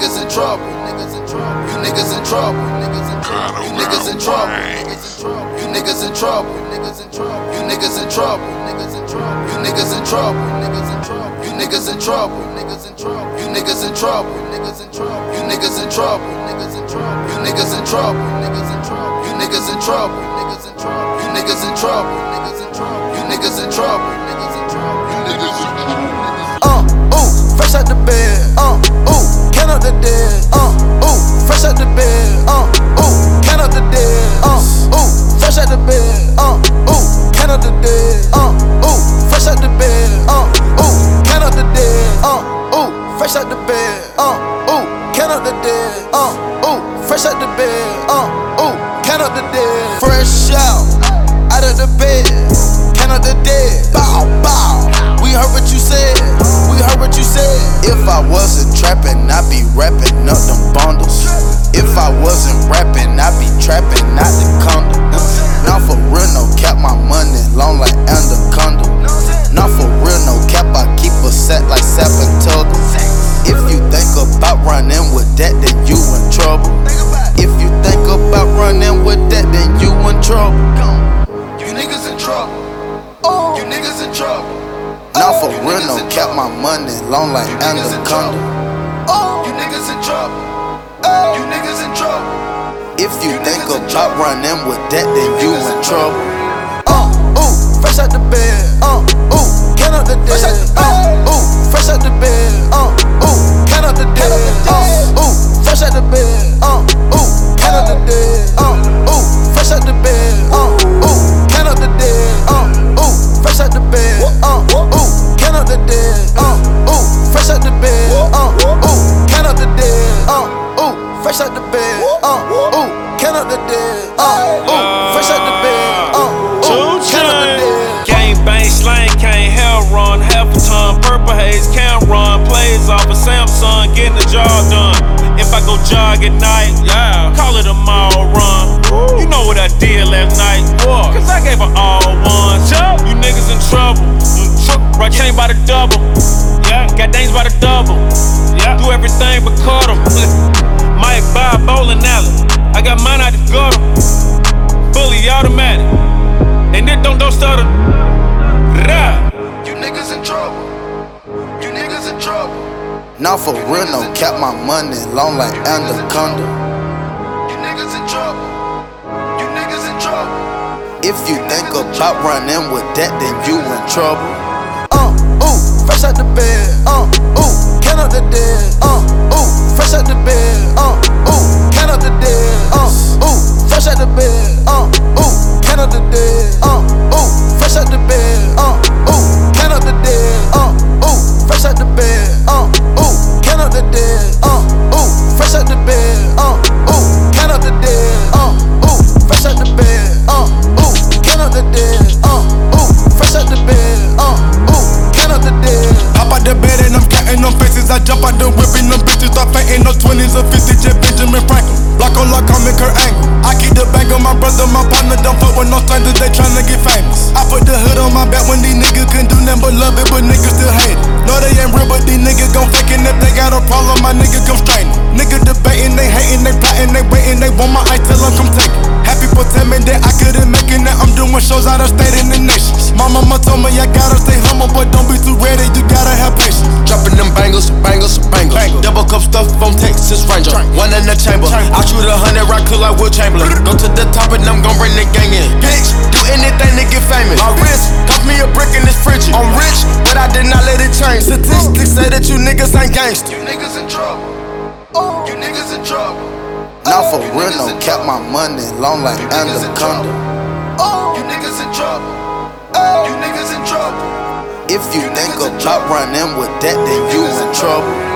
niggas in trouble. Niggas in trouble. You niggas in trouble. Niggas in trouble. You niggas in trouble. You niggas in trouble. Niggas in trouble. You niggas in trouble. Niggas in trouble. You niggas in trouble. You niggas in trouble. You niggas in trouble. You niggas in trouble. You niggas in trouble. You niggas in trouble. You. Niggas in trouble. You niggas in trouble. Fresh out the bed. Uh, ooh, count up the dead. Uh, ooh, fresh out the bed. Uh, ooh, count up the dead. Fresh out, out of the bed. Count up the dead. Bow, bow. We heard what you said. We heard what you said. If I wasn't trapping, I'd be rapping up them bundles. If I wasn't rapping, I'd be trapping that, then you in trouble. If you think about running with that, then you in trouble. You niggas in trouble. You niggas in trouble. Now for real, no cap, my money long like anaconda. You niggas in trouble. You niggas in trouble. If you think about running with that, then you in trouble. Uh, ooh, fresh out the bed. Uh, ooh, fresh out the bed. Uh, ooh, count up the dead. Gang bang slang, can't hell run. Half a ton, purple haze, can't run. Plays off a Samsung, getting the job done. If I go jog at night, yeah, call it a mile run. You know what I did last night, what? Cause I gave her all ones. You niggas in trouble. Right chain by the double. Yeah, got dames by the double. Yeah, do everything but cut 'em. Might buy a bowling alley. I got mine out the gutter. Fully automatic. And it don't don't stutter. Rah. You niggas in trouble. You niggas in trouble. Now for real, no cap, my money long like anaconda. You niggas in trouble. You niggas in trouble. If you think about running with that, then you in trouble. Uh, ooh, count up the dead. Uh, ooh, fresh out the bed. Uh, ooh, count up the dead. Uh, ooh, fresh out the bed. Uh, ooh, count up the dead. Uh, ooh, fresh out the bed. Uh, ooh, count up the dead. Uh, ooh, fresh out the bed. Uh, ooh, count up the dead. Uh, ooh, fresh out the bed. Uh, ooh, count up the dead. Hop out the bed and I'm counting them faces. I jump out the and them bitches start fainting. No 20s or 50s, just Benjamin Franklin. Block on lock, I'm in Angle. I keep the bang on my brother, my partner. Don't fuck with no strangers, they tryna get famous. I put the hood on my back when these niggas couldn't do nothing but love it, but niggas still hate it. No, they ain't real, but these niggas gon' fake it. If they got a problem, my niggas come straight. Nigga debating, they hating, they plotting, they waiting, they want my ice, tell them come take it. Happy for tell me that I couldn't make it, now I'm doing shows out of state and the nation. My mama told me I gotta stay humble, but don't be too ready, you gotta have like Wilt Chamberlain. Go to the top and I'm gon' bring the gang in. Bitch, do anything to get famous. My wrist cost me a brick in this fridge. I'm rich, but I did not let it change. Statistics say that you niggas ain't gangsta. You niggas in trouble. Oh. You niggas in trouble. Now oh. for real, no cap, my money long like anaconda. Oh. You niggas in trouble. You niggas in trouble. If you think about running with that, then you in trouble.